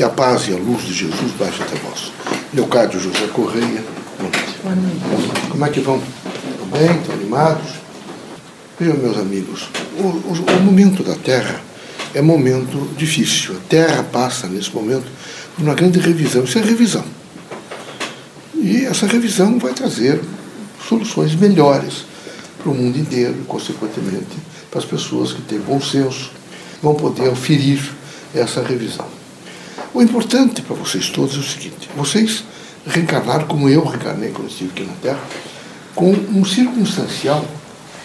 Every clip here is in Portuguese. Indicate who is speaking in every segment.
Speaker 1: Que a paz e a luz de Jesus baixe até vós. Leocádio José Correia. Boa noite. Como é que vão? Estão bem? Estão animados? Vejam, meus amigos, o, o, o momento da Terra é momento difícil. A Terra passa, nesse momento, por uma grande revisão. Isso é revisão. E essa revisão vai trazer soluções melhores para o mundo inteiro e, consequentemente, para as pessoas que têm bom senso, vão poder oferir essa revisão. O importante para vocês todos é o seguinte: vocês reencarnaram como eu reencarnei quando estive aqui na Terra, com um circunstancial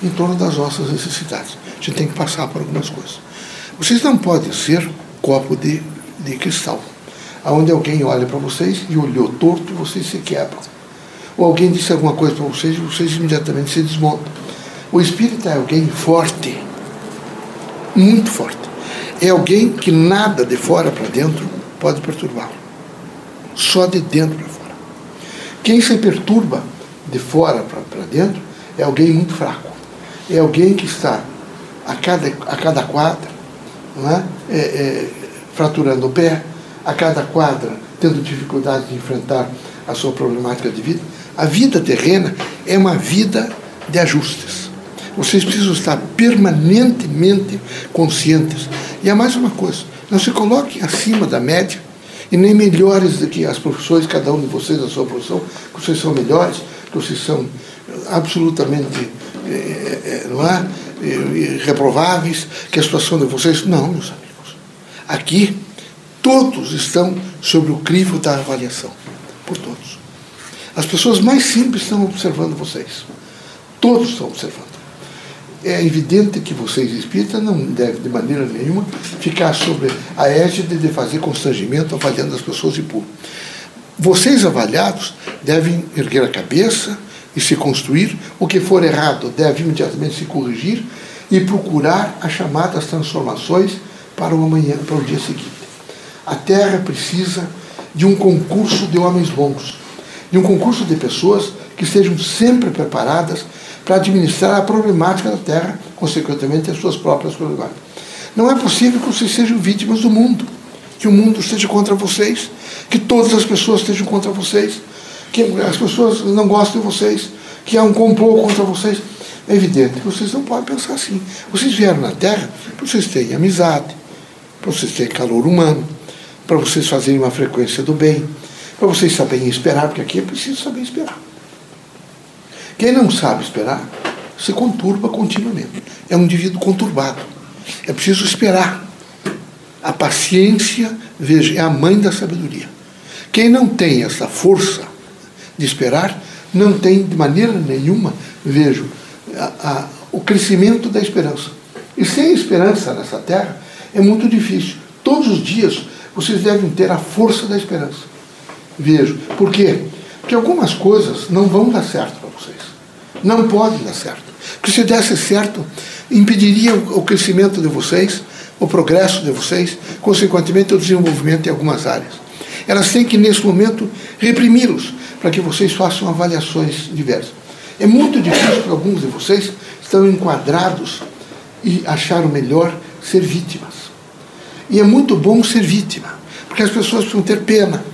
Speaker 1: em torno das nossas necessidades. A gente tem que passar por algumas coisas. Vocês não podem ser copo de, de cristal, onde alguém olha para vocês e olhou torto e vocês se quebram. Ou alguém disse alguma coisa para vocês e vocês imediatamente se desmontam. O espírito é alguém forte, muito forte. É alguém que nada de fora para dentro pode perturbá-lo. Só de dentro para fora. Quem se perturba de fora para dentro é alguém muito fraco. É alguém que está a cada, a cada quadra é? É, é, fraturando o pé, a cada quadra tendo dificuldade de enfrentar a sua problemática de vida. A vida terrena é uma vida de ajustes. Vocês precisam estar permanentemente conscientes. E há mais uma coisa: não se coloquem acima da média e nem melhores do que as profissões, cada um de vocês, a sua profissão, que vocês são melhores, que vocês são absolutamente é, é, não é? reprováveis, que a situação de vocês. Não, meus amigos. Aqui, todos estão sobre o crivo da avaliação. Por todos. As pessoas mais simples estão observando vocês. Todos estão observando. É evidente que vocês espíritas não devem, de maneira nenhuma, ficar sobre a égide de fazer constrangimento avaliando as pessoas de público. Vocês avaliados devem erguer a cabeça e se construir. O que for errado deve imediatamente se corrigir e procurar as chamadas transformações para o amanhã, para o dia seguinte. A Terra precisa de um concurso de homens bons, de um concurso de pessoas que estejam sempre preparadas para administrar a problemática da Terra, consequentemente as suas próprias problemáticas. Não é possível que vocês sejam vítimas do mundo, que o mundo esteja contra vocês, que todas as pessoas estejam contra vocês, que as pessoas não gostam de vocês, que há um complô contra vocês. É evidente que vocês não podem pensar assim. Vocês vieram na Terra para vocês terem amizade, para vocês terem calor humano, para vocês fazerem uma frequência do bem, para vocês saberem esperar, porque aqui é preciso saber esperar. Quem não sabe esperar se conturba continuamente. É um indivíduo conturbado. É preciso esperar. A paciência, veja, é a mãe da sabedoria. Quem não tem essa força de esperar, não tem de maneira nenhuma, vejo, a, a, o crescimento da esperança. E sem esperança nessa terra é muito difícil. Todos os dias vocês devem ter a força da esperança. Vejo. Por quê? Porque algumas coisas não vão dar certo para vocês. Não podem dar certo. Porque se desse certo, impediria o crescimento de vocês, o progresso de vocês, consequentemente o desenvolvimento em algumas áreas. Elas têm que, nesse momento, reprimi-los, para que vocês façam avaliações diversas. É muito difícil para alguns de vocês estão enquadrados e acharam melhor ser vítimas. E é muito bom ser vítima, porque as pessoas precisam ter pena.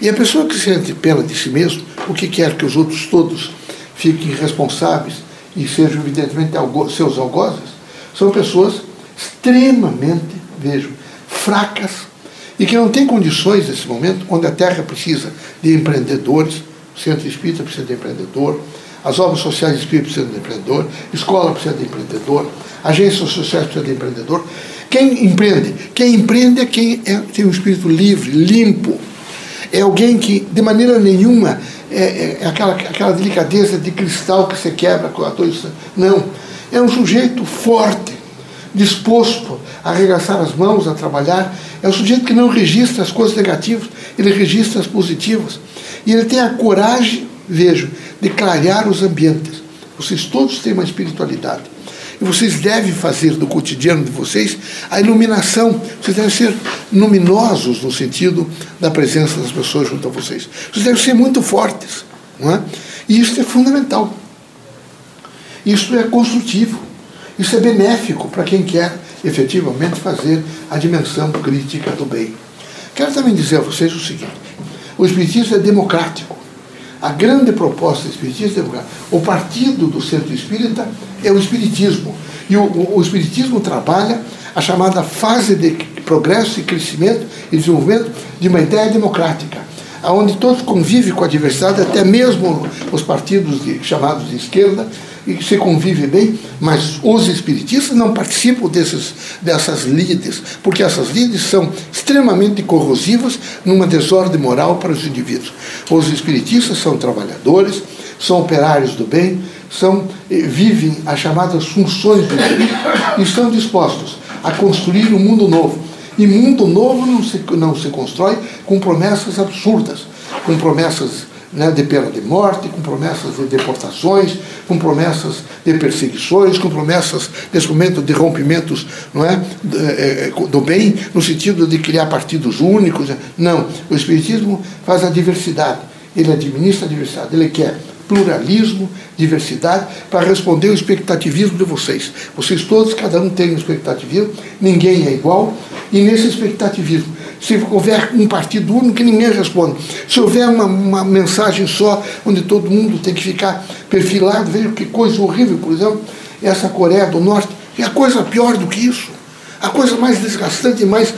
Speaker 1: E a pessoa que sente pena de si mesmo, o que quer que os outros todos fiquem responsáveis e sejam, evidentemente, seus algozes, são pessoas extremamente, vejo, fracas e que não têm condições nesse momento, onde a Terra precisa de empreendedores, o Centro Espírita precisa de empreendedor, as obras sociais espíritas precisam de empreendedor, escola precisa de empreendedor, agências sociais precisam de empreendedor. Quem empreende? Quem empreende é quem é, tem um espírito livre, limpo. É alguém que, de maneira nenhuma, é, é, é aquela, aquela delicadeza de cristal que você quebra com a tua. Não. É um sujeito forte, disposto a arregaçar as mãos, a trabalhar. É um sujeito que não registra as coisas negativas, ele registra as positivas. E ele tem a coragem, vejo, de clarear os ambientes. Vocês todos têm uma espiritualidade. E vocês devem fazer do cotidiano de vocês a iluminação. Vocês devem ser luminosos no sentido da presença das pessoas junto a vocês. Vocês devem ser muito fortes. Não é? E isso é fundamental. Isso é construtivo. Isso é benéfico para quem quer efetivamente fazer a dimensão crítica do bem. Quero também dizer a vocês o seguinte: o Espiritismo é democrático. A grande proposta do Espiritismo é. O partido do centro espírita é o Espiritismo. E o, o, o Espiritismo trabalha a chamada fase de progresso e crescimento e desenvolvimento de uma ideia democrática, onde todos convivem com a diversidade, até mesmo os partidos de, chamados de esquerda, e se convive bem, mas os espiritistas não participam desses, dessas lides, porque essas lides são extremamente corrosivas numa desordem moral para os indivíduos. Os espiritistas são trabalhadores, são operários do bem, são, eh, vivem as chamadas funções do bem e estão dispostos a construir um mundo novo. E mundo novo não se, não se constrói com promessas absurdas, com promessas né, de pena de morte, com promessas de deportações, com promessas de perseguições, com promessas nesse momento de rompimentos não é, é, é, do bem, no sentido de criar partidos únicos. Não, o Espiritismo faz a diversidade, ele administra a diversidade, ele quer pluralismo, diversidade, para responder ao expectativismo de vocês. Vocês todos, cada um tem um expectativismo, ninguém é igual, e nesse expectativismo, se houver um partido único, ninguém responde. Se houver uma, uma mensagem só, onde todo mundo tem que ficar perfilado, veja que coisa horrível, por exemplo, essa Coreia do Norte, é coisa pior do que isso. A coisa mais desgastante e mais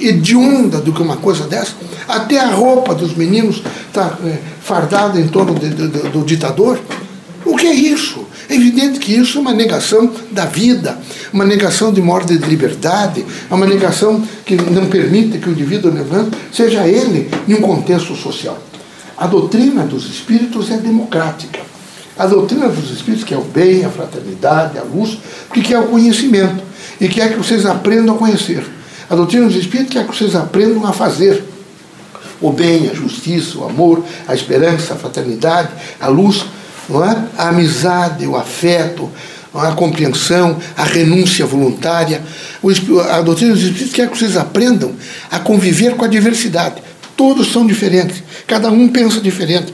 Speaker 1: hedionda do que uma coisa dessa. Até a roupa dos meninos está é, fardada em torno de, de, de, do ditador. O que é isso? É evidente que isso é uma negação da vida, uma negação de uma ordem de liberdade, é uma negação que não permite que o indivíduo levante, seja ele em um contexto social. A doutrina dos espíritos é democrática. A doutrina dos espíritos, que é o bem, a fraternidade, a luz, que quer o conhecimento e quer que vocês aprendam a conhecer. A doutrina dos espíritos quer que vocês aprendam a fazer o bem, a justiça, o amor, a esperança, a fraternidade, a luz, não é? a amizade, o afeto, a compreensão, a renúncia voluntária. A doutrina dos Espíritos quer que vocês aprendam a conviver com a diversidade. Todos são diferentes, cada um pensa diferente.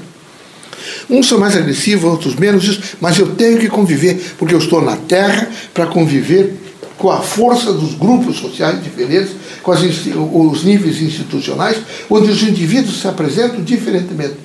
Speaker 1: Uns são mais agressivos, outros menos, mas eu tenho que conviver, porque eu estou na Terra para conviver com a força dos grupos sociais diferentes, com as, os níveis institucionais, onde os indivíduos se apresentam diferentemente.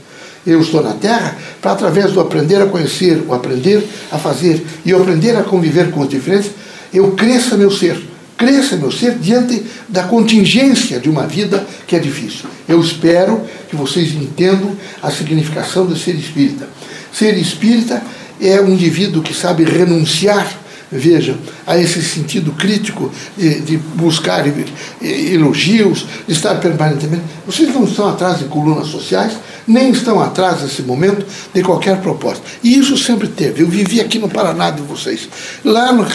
Speaker 1: Eu estou na Terra para, através do aprender a conhecer, o aprender a fazer e o aprender a conviver com os diferentes, eu cresça meu ser. Cresça meu ser diante da contingência de uma vida que é difícil. Eu espero que vocês entendam a significação de ser espírita. Ser espírita é um indivíduo que sabe renunciar veja, a esse sentido crítico de, de, buscar elogios, de estar permanentemente. Vocês não estão atrás de colunas sociais, nem estão atrás nesse momento de qualquer proposta. E isso sempre teve. Eu vivi aqui no Paraná de vocês, lá no,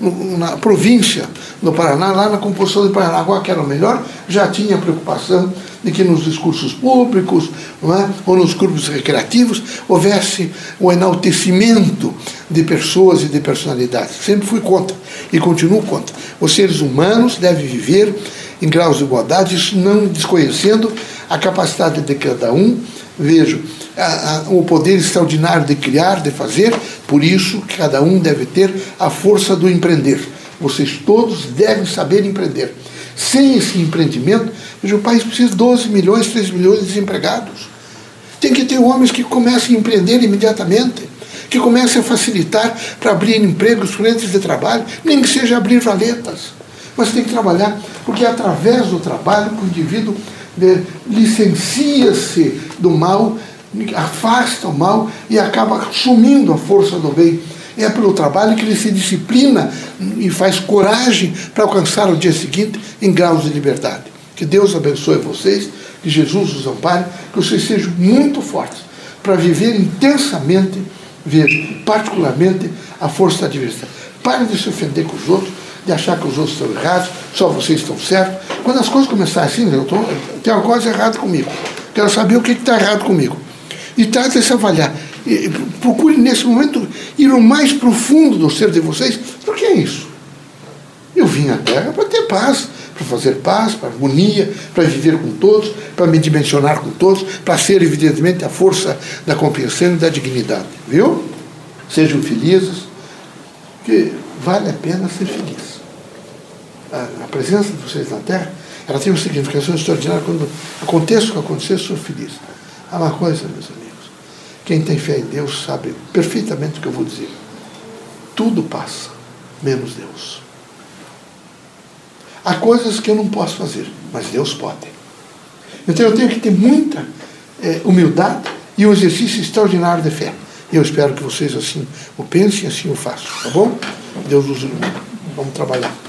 Speaker 1: no, na província do Paraná, lá na composição do Paranaguá, que era o melhor, já tinha preocupação de que nos discursos públicos é? ou nos grupos recreativos houvesse o enaltecimento de pessoas e de personalidades. Sempre fui contra e continuo contra. Os seres humanos devem viver em graus de igualdade, isso não desconhecendo a capacidade de cada um. Vejo a, a, o poder extraordinário de criar, de fazer, por isso cada um deve ter a força do empreender. Vocês todos devem saber empreender. Sem esse empreendimento, veja, o país precisa de 12 milhões, 13 milhões de desempregados. Tem que ter homens que comecem a empreender imediatamente, que comecem a facilitar para abrir empregos, frentes de trabalho, nem que seja abrir valetas. Mas tem que trabalhar, porque é através do trabalho que o indivíduo né, licencia-se do mal, afasta o mal e acaba sumindo a força do bem. É pelo trabalho que ele se disciplina e faz coragem para alcançar o dia seguinte em graus de liberdade. Que Deus abençoe vocês, que Jesus os ampare, que vocês sejam muito fortes para viver intensamente, ver particularmente a força da diversidade. Parem de se ofender com os outros, de achar que os outros estão errados, só vocês estão certos. Quando as coisas começarem assim, eu tô, tem uma coisa errada comigo. Quero saber o que está errado comigo. E trate de se avaliar. Procure nesse momento ir o mais profundo do ser de vocês. Por que é isso? Eu vim à Terra para ter paz, para fazer paz, para harmonia, para viver com todos, para me dimensionar com todos, para ser, evidentemente, a força da compreensão e da dignidade. Viu? Sejam felizes, que vale a pena ser feliz a, a presença de vocês na Terra Ela tem uma significação extraordinária. Quando aconteça o que acontecer, sou feliz. Há uma coisa, meus amigos. Quem tem fé em Deus sabe perfeitamente o que eu vou dizer. Tudo passa, menos Deus. Há coisas que eu não posso fazer, mas Deus pode. Então eu tenho que ter muita é, humildade e um exercício extraordinário de fé. Eu espero que vocês assim o pensem e assim o façam, tá bom? Deus nos ilumine. Vamos trabalhar.